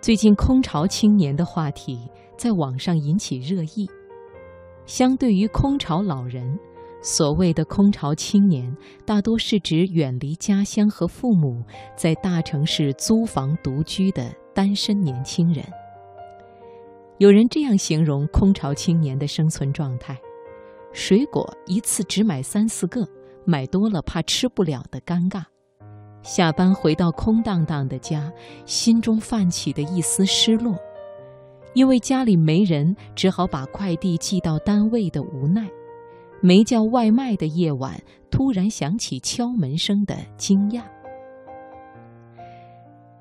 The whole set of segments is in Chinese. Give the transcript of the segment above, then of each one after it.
最近空巢青年的话题在网上引起热议。相对于空巢老人，所谓的空巢青年，大多是指远离家乡和父母，在大城市租房独居的单身年轻人。有人这样形容空巢青年的生存状态：水果一次只买三四个，买多了怕吃不了的尴尬；下班回到空荡荡的家，心中泛起的一丝失落，因为家里没人，只好把快递寄到单位的无奈；没叫外卖的夜晚，突然响起敲门声的惊讶。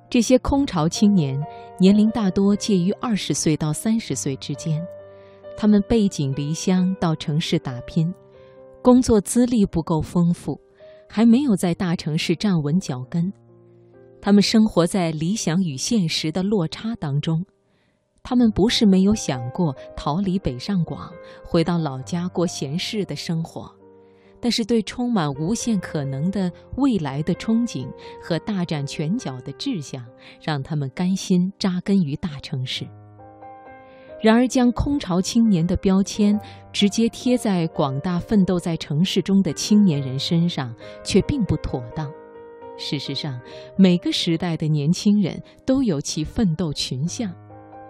这些空巢青年年龄大多介于二十岁到三十岁之间，他们背井离乡到城市打拼，工作资历不够丰富，还没有在大城市站稳脚跟。他们生活在理想与现实的落差当中，他们不是没有想过逃离北上广，回到老家过闲适的生活。但是，对充满无限可能的未来的憧憬和大展拳脚的志向，让他们甘心扎根于大城市。然而，将空巢青年的标签直接贴在广大奋斗在城市中的青年人身上，却并不妥当。事实上，每个时代的年轻人都有其奋斗群像，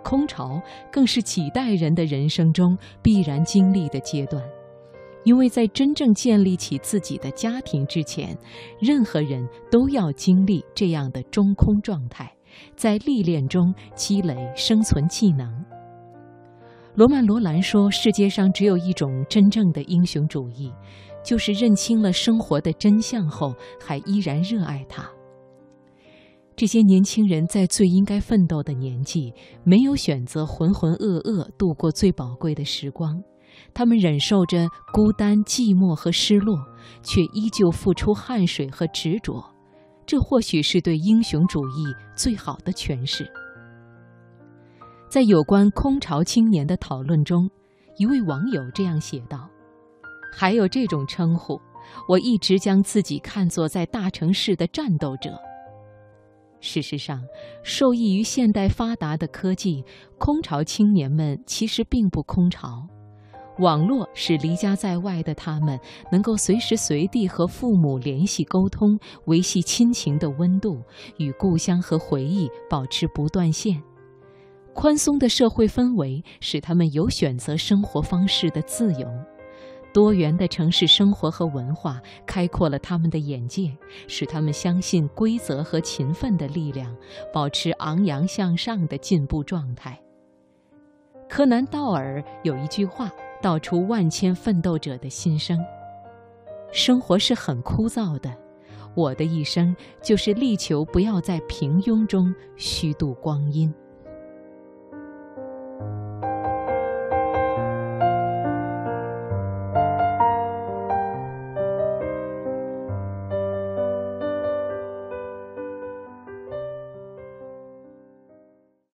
空巢更是几代人的人生中必然经历的阶段。因为在真正建立起自己的家庭之前，任何人都要经历这样的中空状态，在历练中积累生存技能。罗曼·罗兰说：“世界上只有一种真正的英雄主义，就是认清了生活的真相后，还依然热爱它。”这些年轻人在最应该奋斗的年纪，没有选择浑浑噩噩度过最宝贵的时光。他们忍受着孤单、寂寞和失落，却依旧付出汗水和执着。这或许是对英雄主义最好的诠释。在有关空巢青年的讨论中，一位网友这样写道：“还有这种称呼，我一直将自己看作在大城市的战斗者。事实上，受益于现代发达的科技，空巢青年们其实并不空巢。”网络使离家在外的他们能够随时随地和父母联系沟通，维系亲情的温度，与故乡和回忆保持不断线。宽松的社会氛围使他们有选择生活方式的自由，多元的城市生活和文化开阔了他们的眼界，使他们相信规则和勤奋的力量，保持昂扬向上的进步状态。柯南·道尔有一句话。道出万千奋斗者的心声。生活是很枯燥的，我的一生就是力求不要在平庸中虚度光阴。